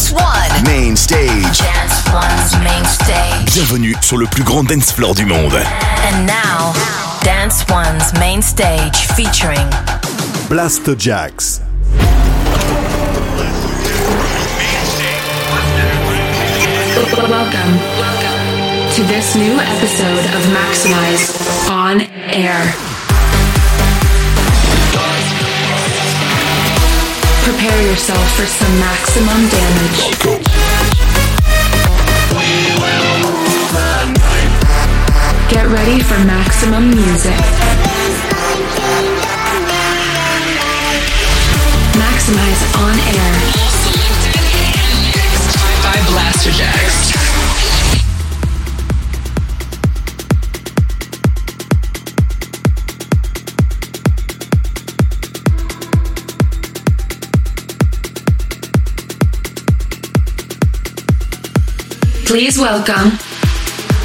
Dance One. Main stage. Dance One's main stage. Bienvenue sur le plus grand dance floor du monde. And now, Dance One's main stage featuring Blasterjaxx. Welcome to this new episode of Maximize on Air. Prepare yourself for some maximum damage. Get ready for maximum music. Maximize on air. by Blasterjaxx. Please welcome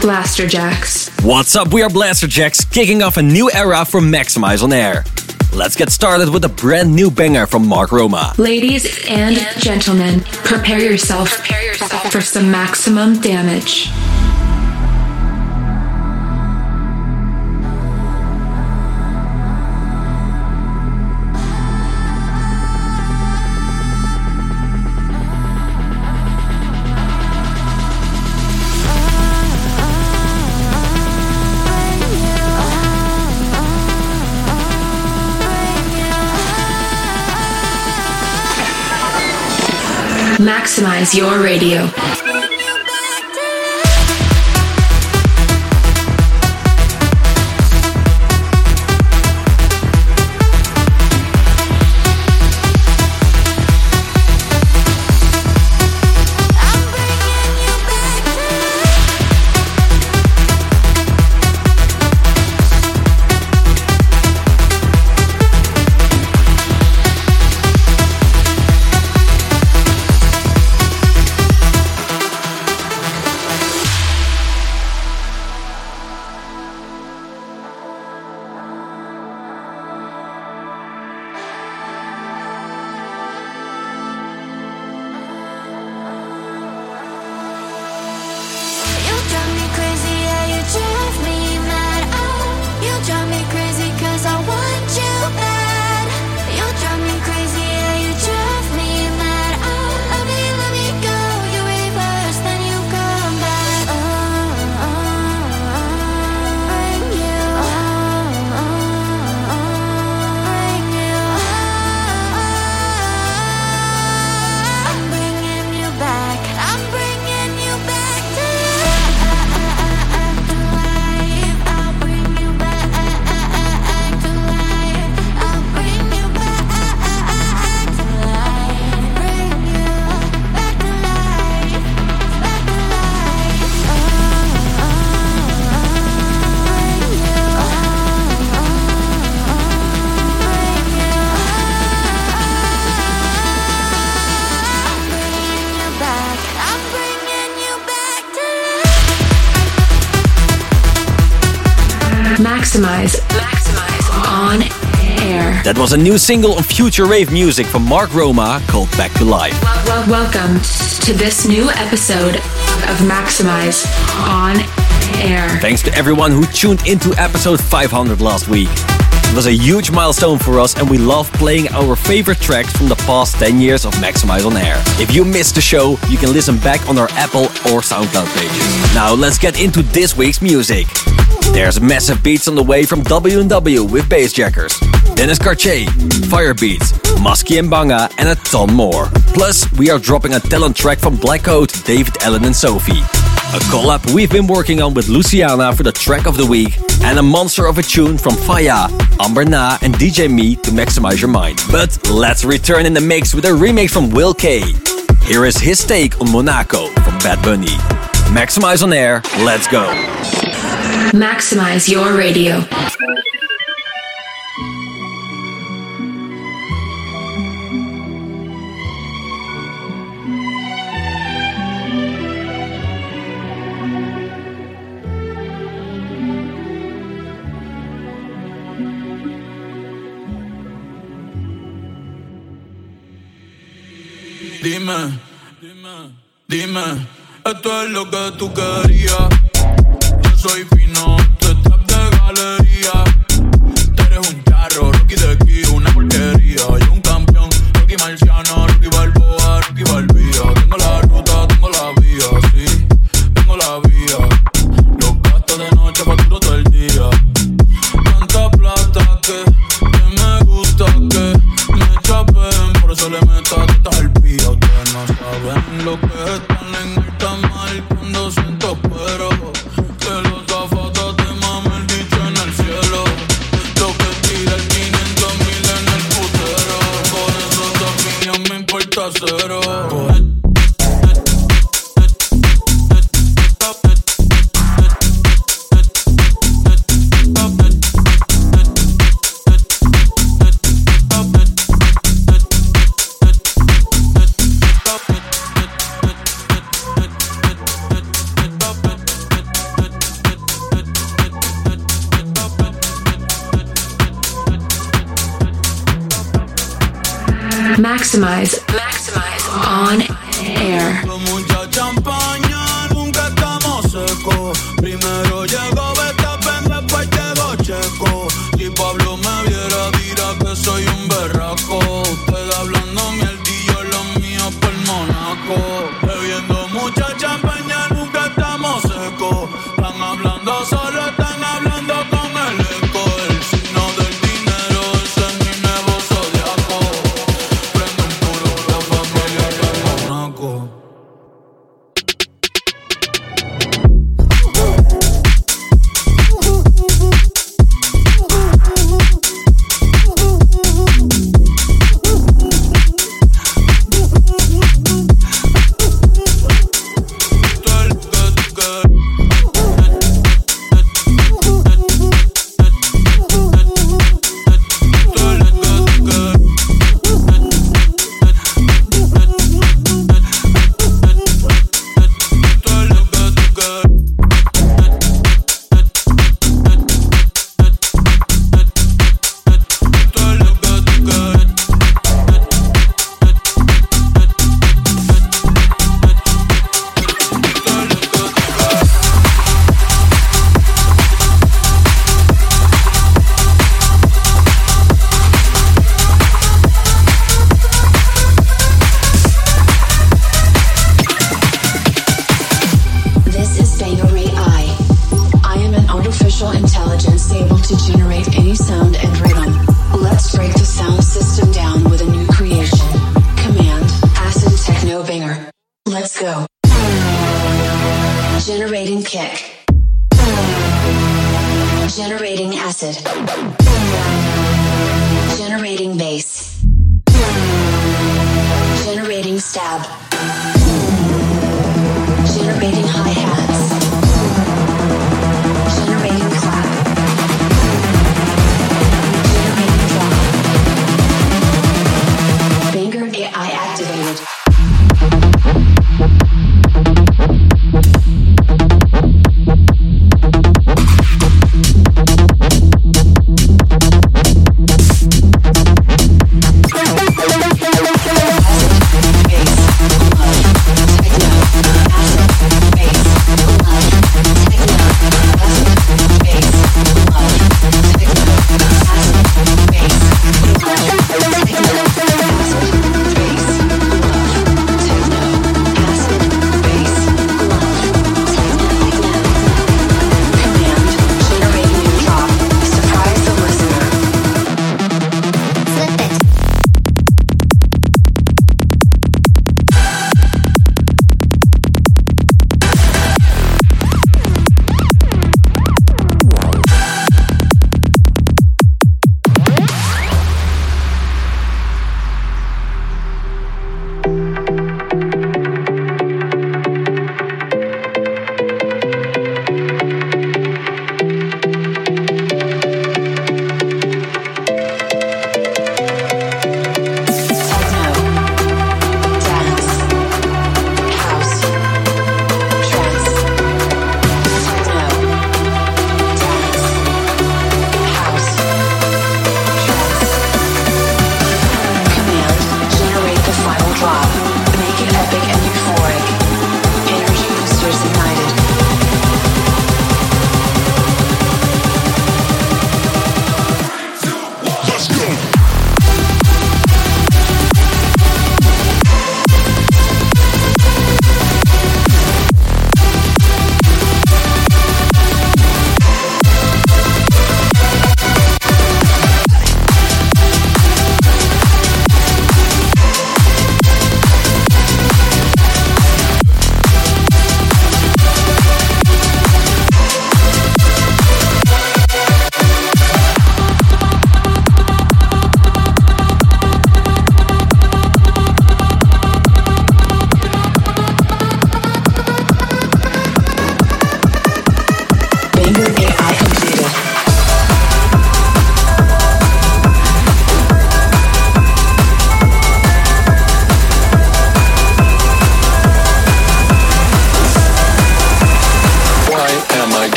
Blasterjaxx. What's up? We are Blasterjaxx, kicking off a new era for Maximize on Air. Let's get started with a brand new banger from Mark Roma. Ladies and gentlemen, prepare yourself, for some maximum damage. Maximize your radio. Was a new single of future rave music from Mark Roma called Back to Life. Welcome to this new episode of Maximize on air. Thanks to everyone who tuned into episode 500 last week. It was a huge milestone for us, and we love playing our favorite tracks from the past 10 years of Maximize on Air. If you missed the show, you can listen back on our Apple or SoundCloud pages. Now, let's get into this week's music. There's massive beats on the way from W&W with Bassjackers, Dennis Cartier, Firebeatz, Musky and Banga, and a ton more. Plus, we are dropping a talent track from Black Coat, David Allen and Sophie. A collab we've been working on with Luciana for the track of the week, and a monster of a tune from Faya, Amber Na, and DJ Me to maximize your mind. But let's return in the mix with a remix from Will K. Here is his take on Monaco from Bad Bunny. Maximize on air, let's go. Maximize your radio. Dime, dime, dime, esto es lo que tú querías. Yo soy fino.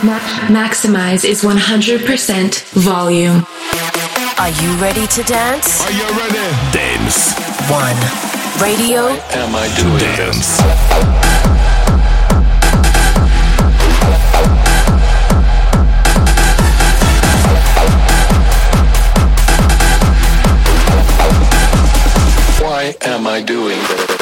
Maximize is 100% volume. Are you ready to dance? Are you ready? Dance. One. Radio. Am I doing dance. Why am I doing this?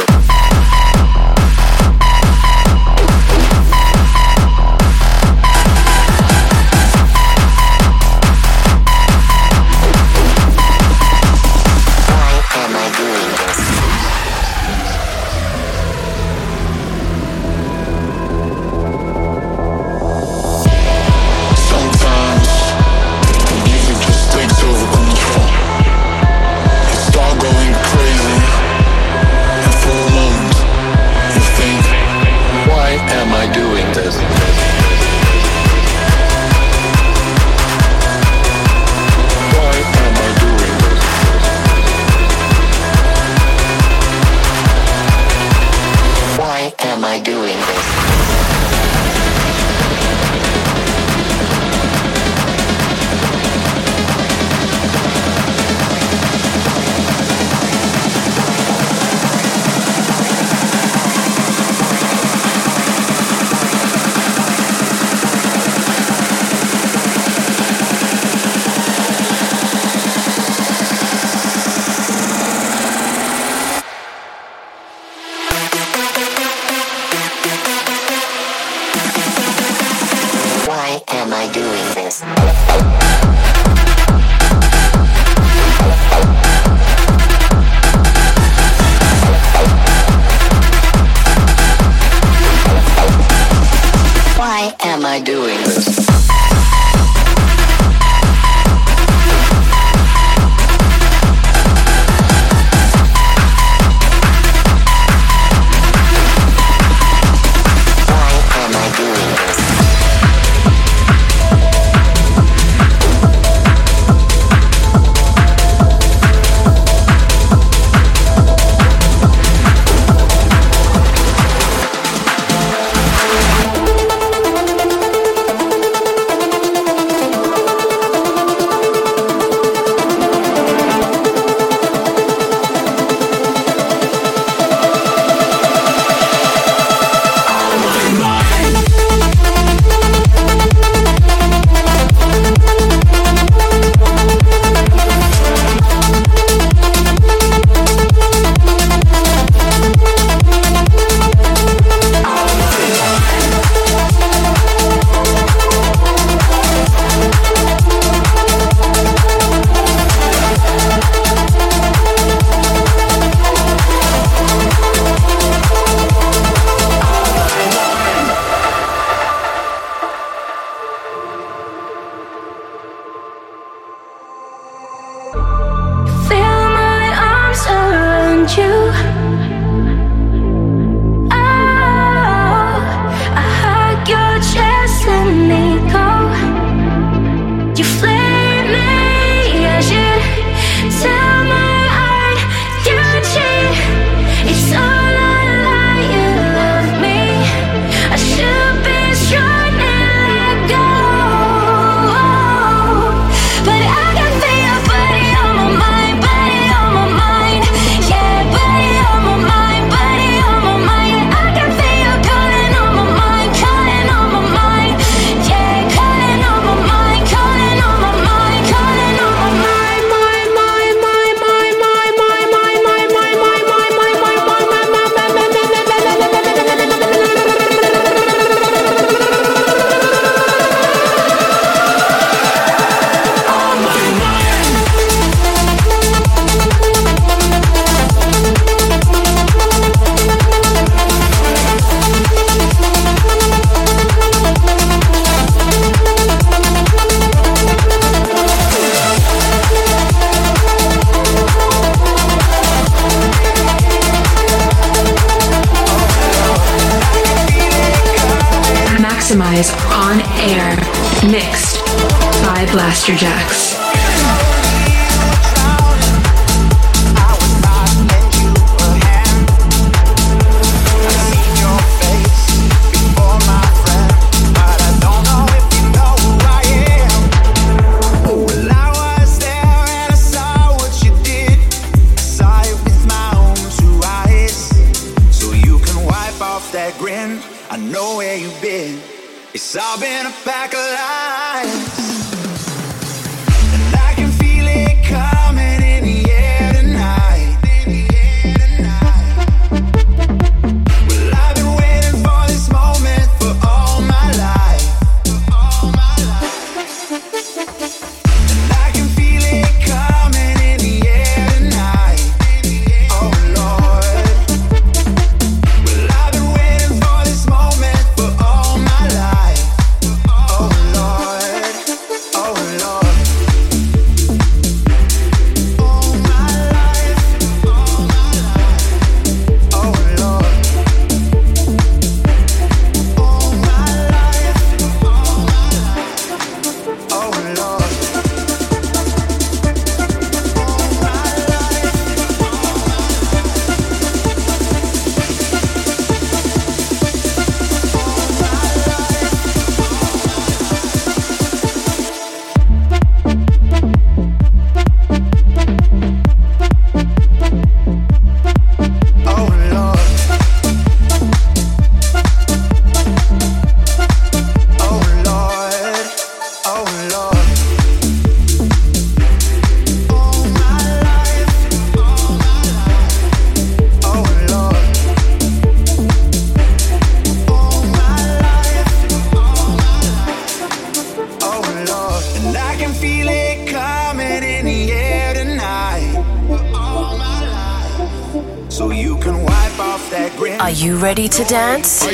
Dance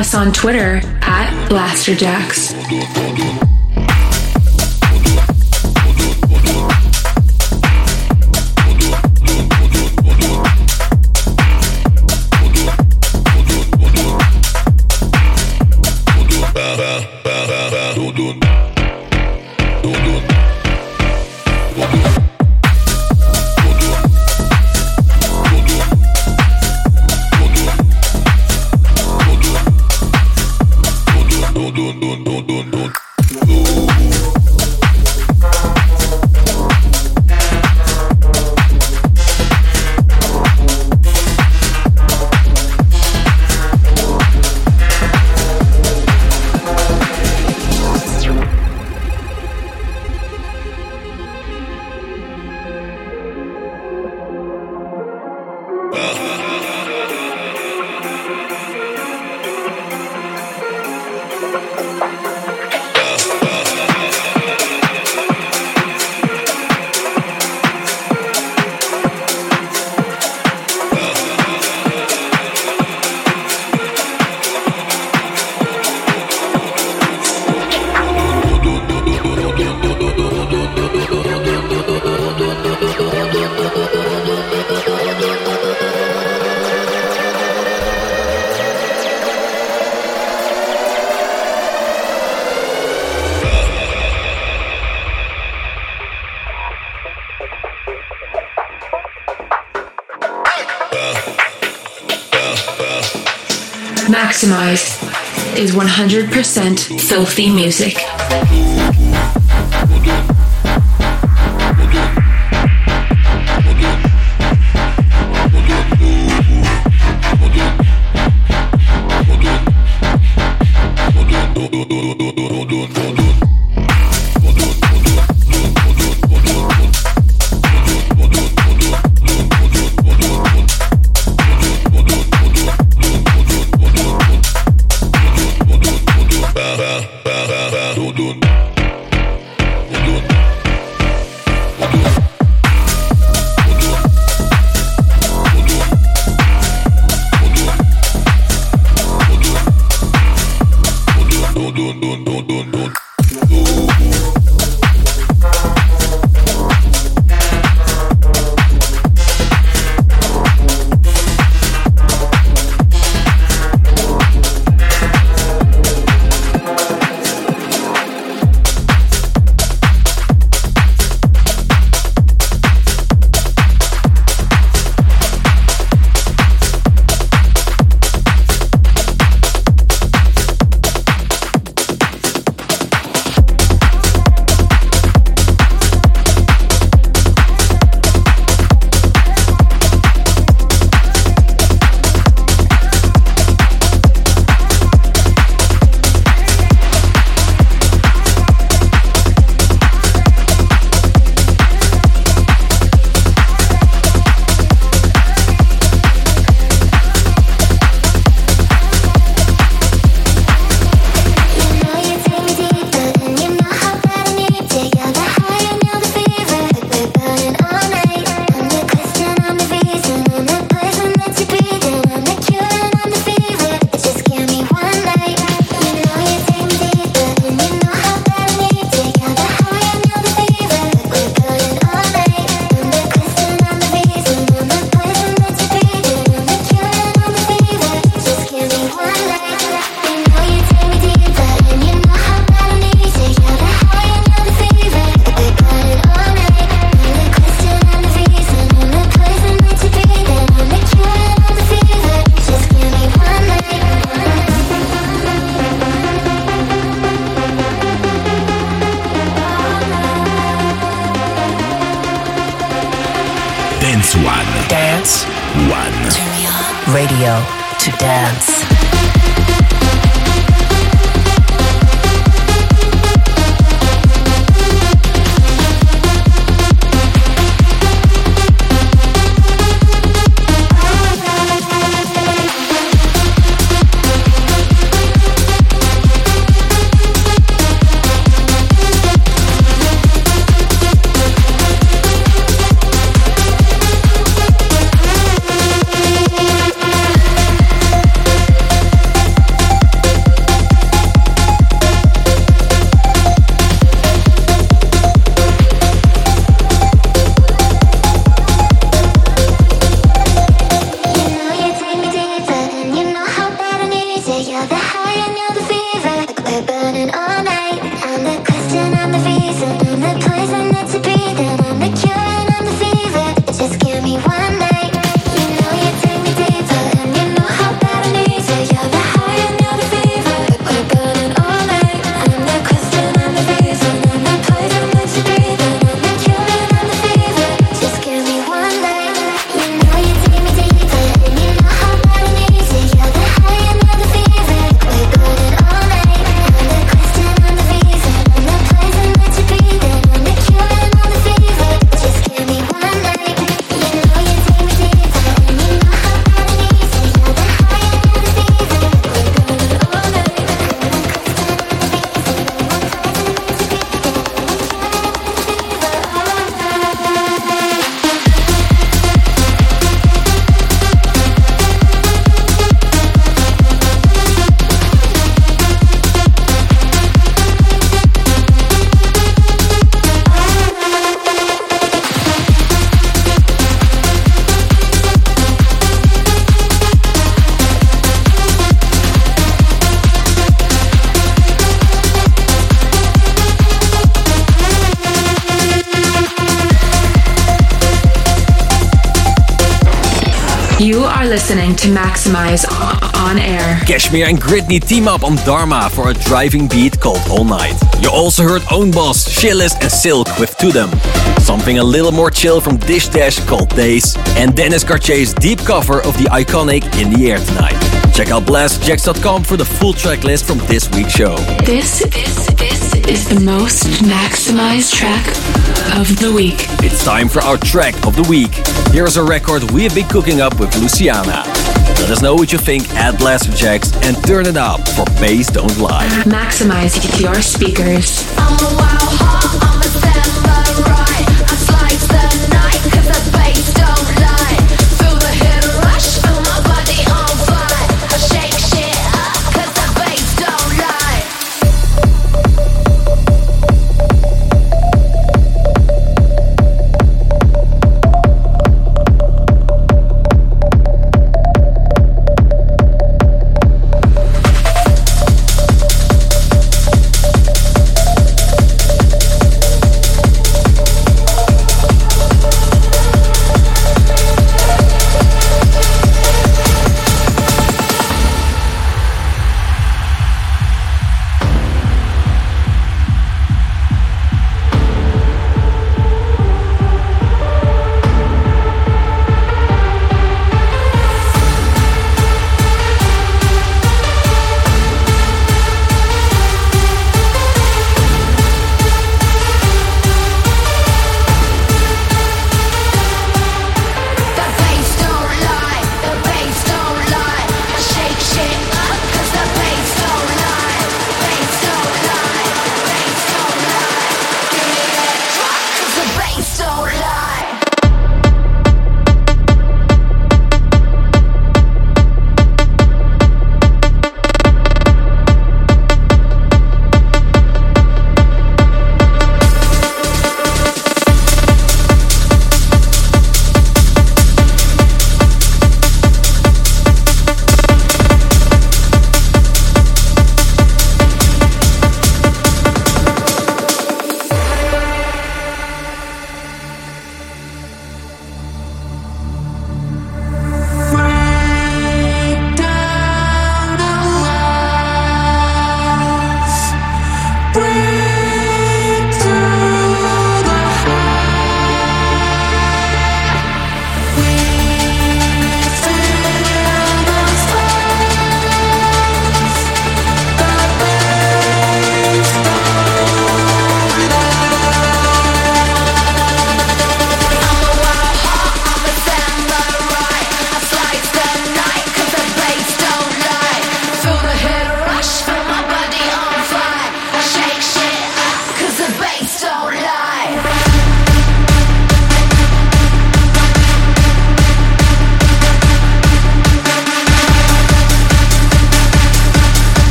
us on Twitter at Blasterjaxx. 100% filthy music. To Maximize on air. Cashmere and Gritney team up on Dharma for a driving beat called All Night. You also heard Own Boss, Chillest and Silk with To Them. Something a little more chill from Dish Dash called Days. And Dennis Cartier's deep cover of the iconic In the Air Tonight. Check out blasterjaxx.com for the full track list from this week's show. This, this, this is the most maximized track of the week. It's time for our track of the week. Here's a record we have been cooking up with Luciana. Let us know what you think at Blasterjaxx and turn it up for Bass Don't Lie. Maximize your speakers.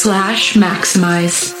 Slash Maximize.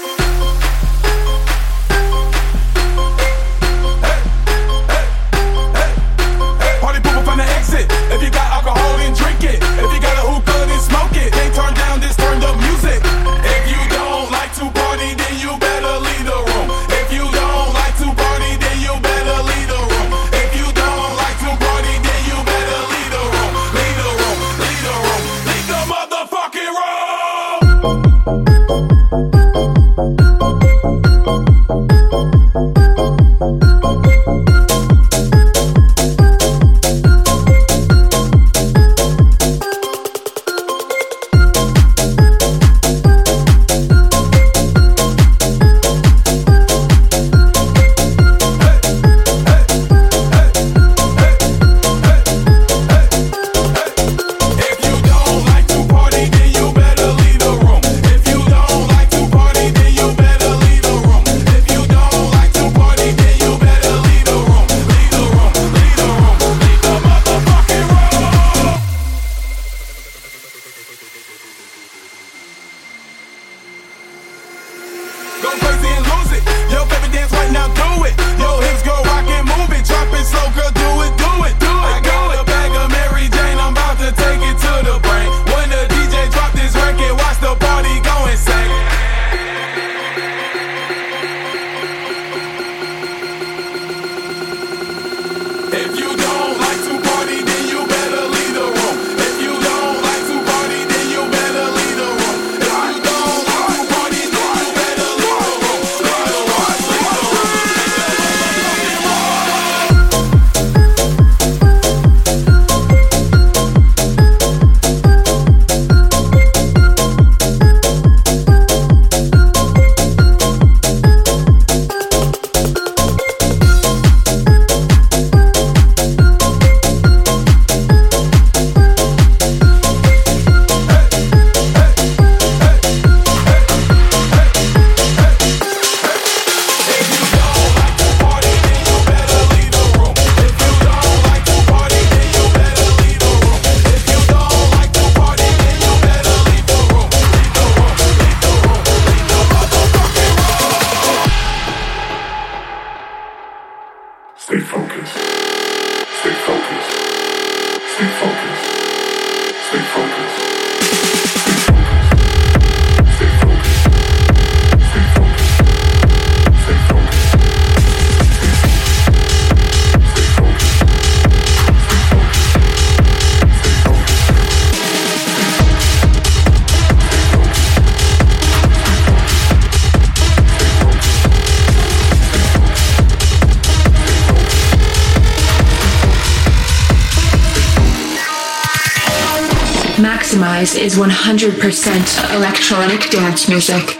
100% electronic dance music.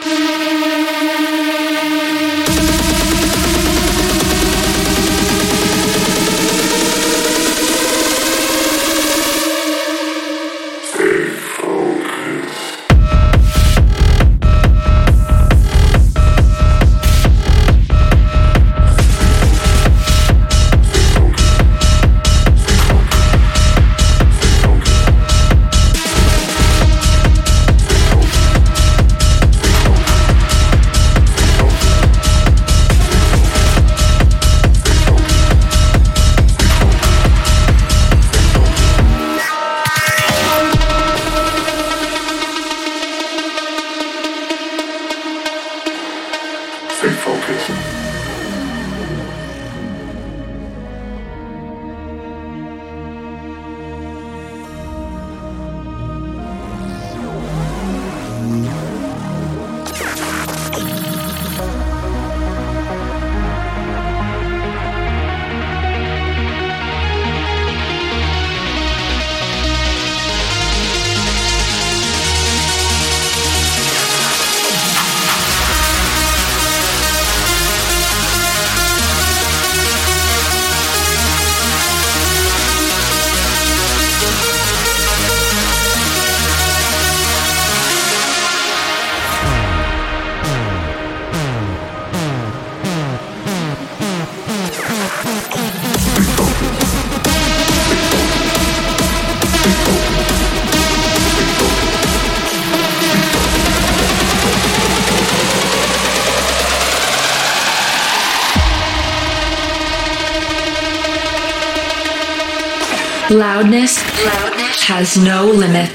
No limits.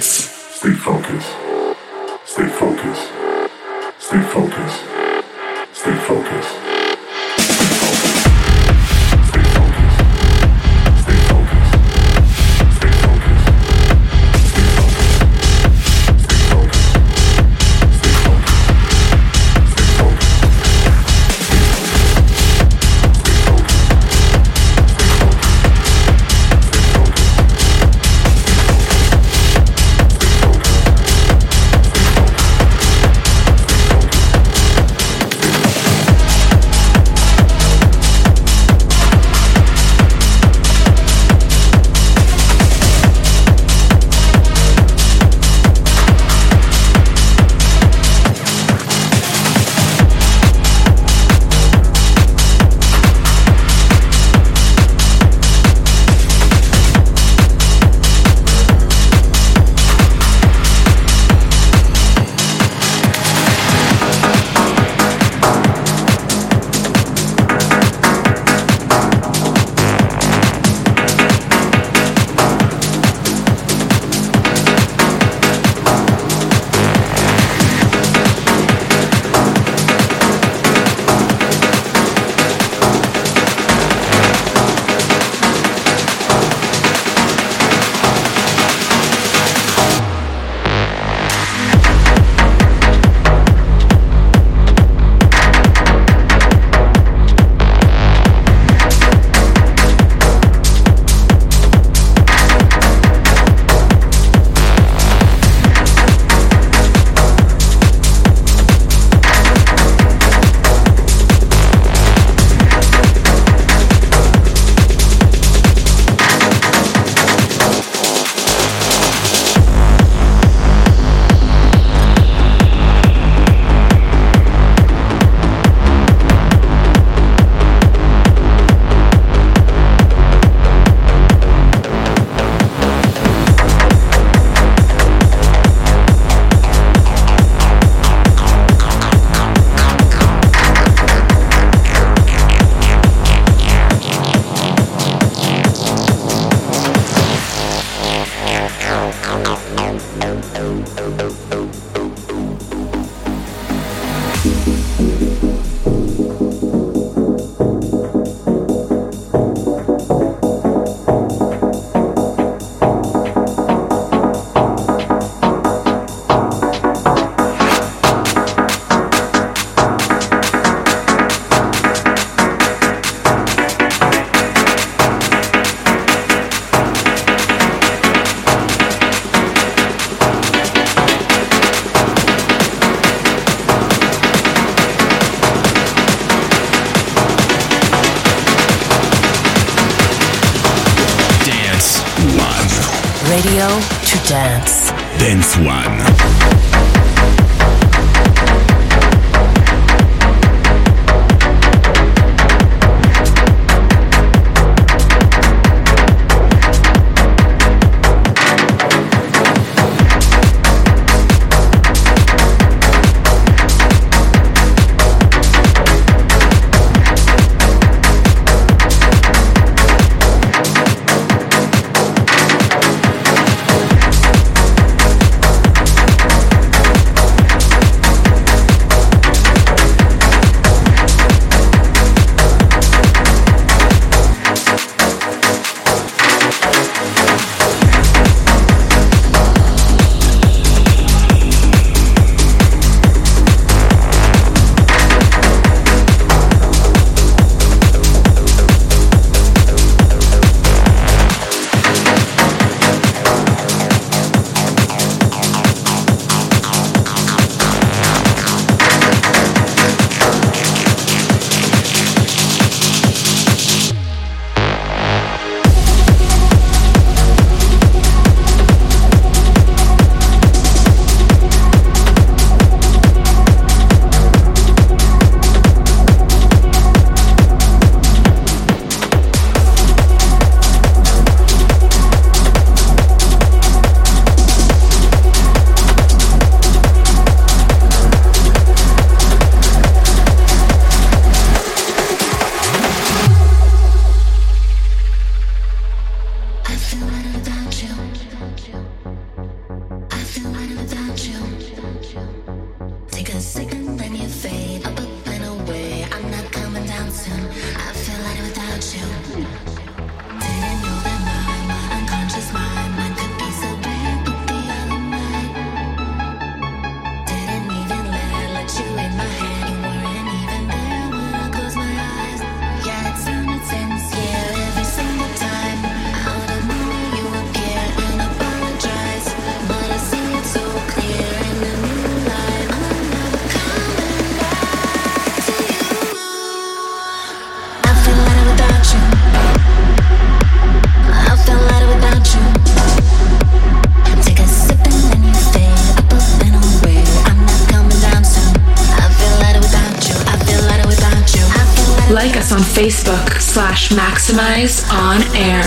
Facebook slash Maximize On Air.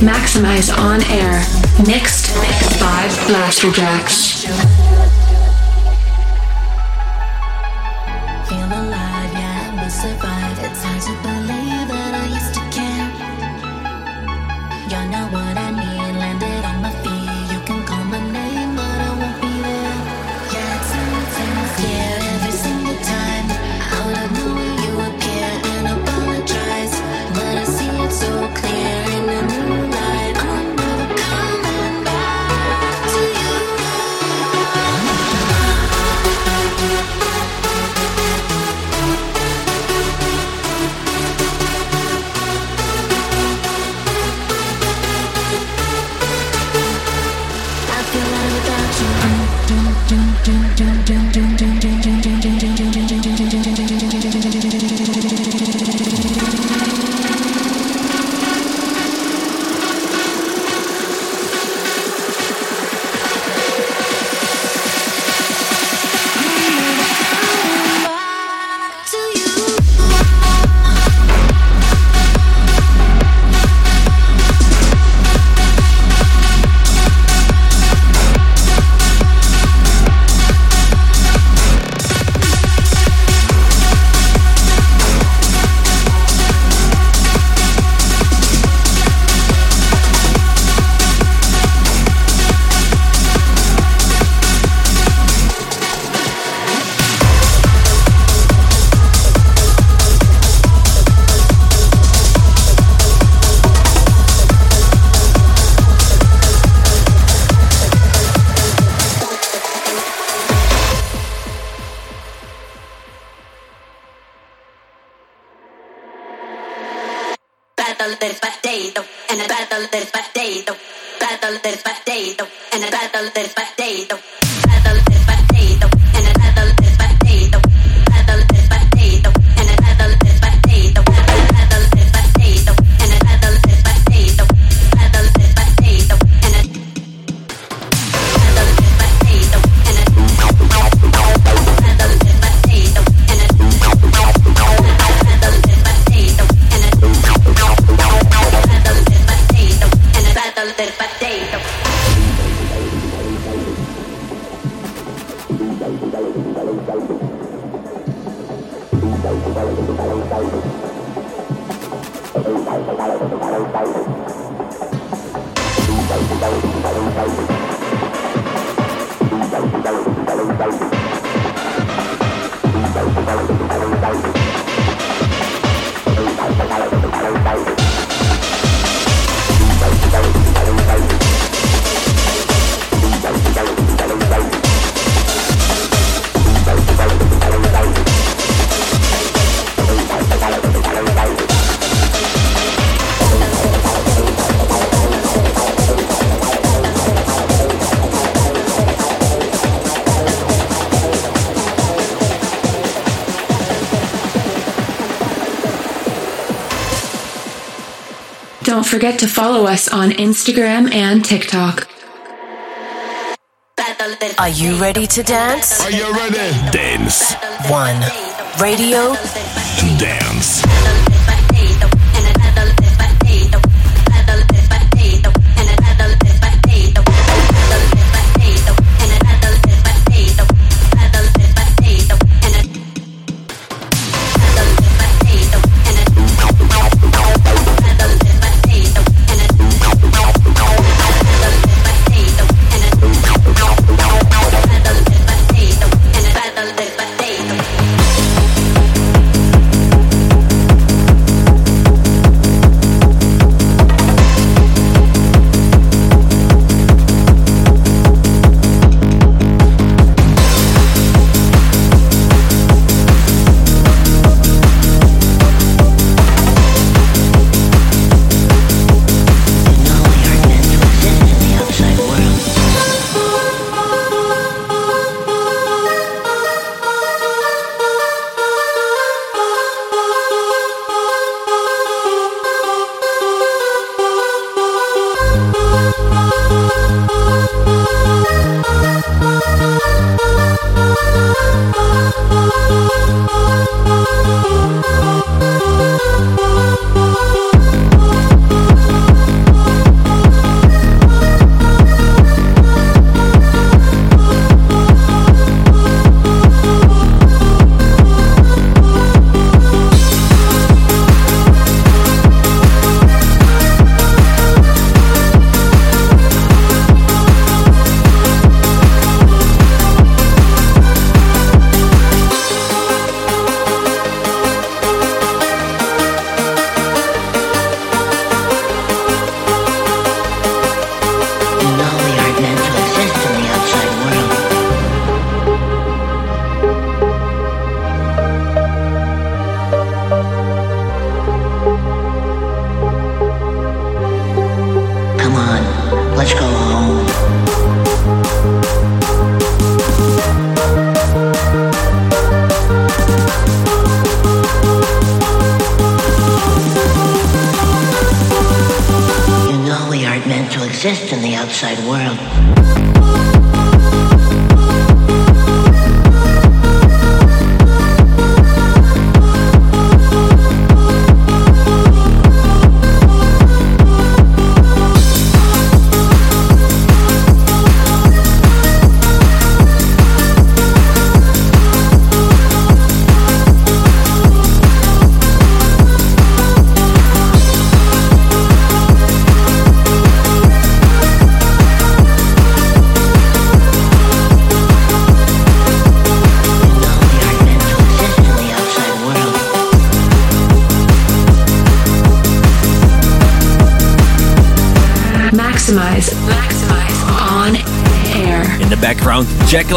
Maximize On Air, mixed five Blasterjaxx. partito, è una battle del partito, battle del partito, è una battle del partito. don't forget to follow us on Instagram and TikTok. Are you ready to dance? Are you ready? Dance. One. Radio. Dance.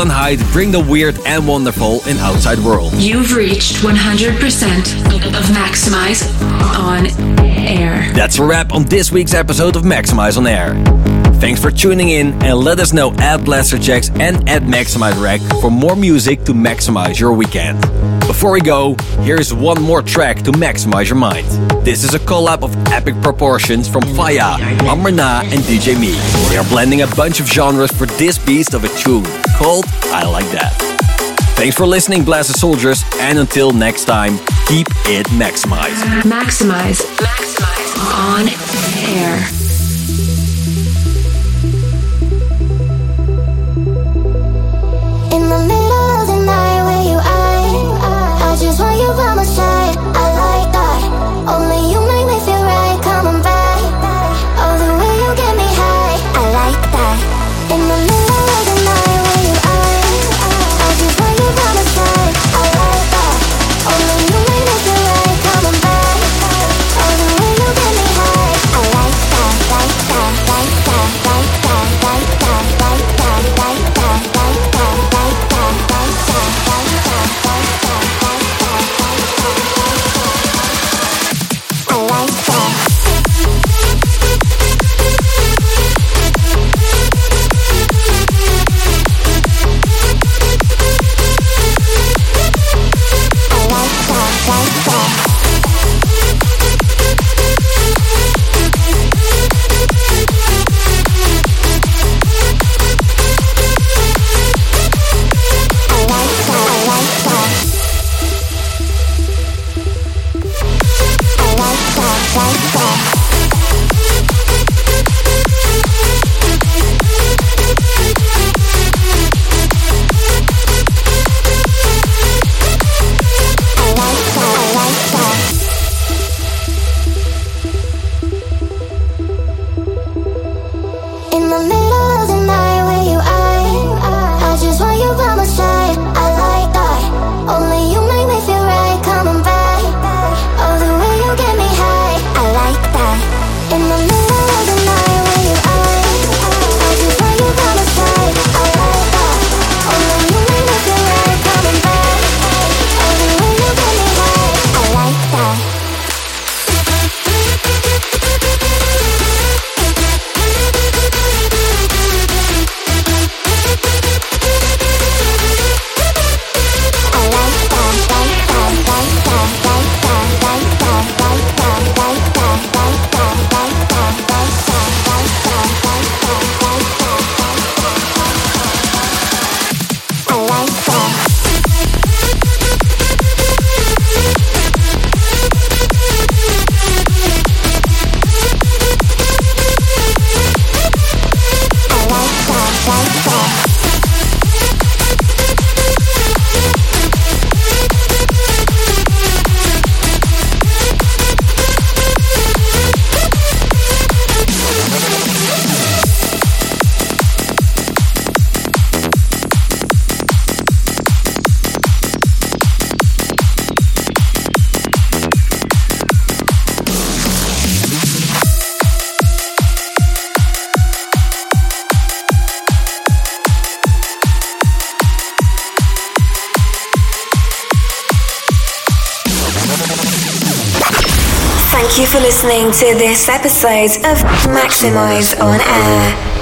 Jekyll Hyde bring the weird and wonderful in Outside World. You've reached 100% of Maximize on air. That's a wrap on this week's episode of Maximize on Air. Thanks for tuning in and let us know at Blasterjaxx and at Maximize Rack for more music to maximize your weekend. Before we go, here's one more track to maximize your mind. This is a collab of epic proportions from Faya, Amrna, and DJ Me. They are blending a bunch of genres for this beast of a tune called I Like That. Thanks for listening, Blaster Soldiers, and until next time, keep it maximized. Maximize. Maximize on air. You by my side. I like that. Only you to this episode of Maximize on Air.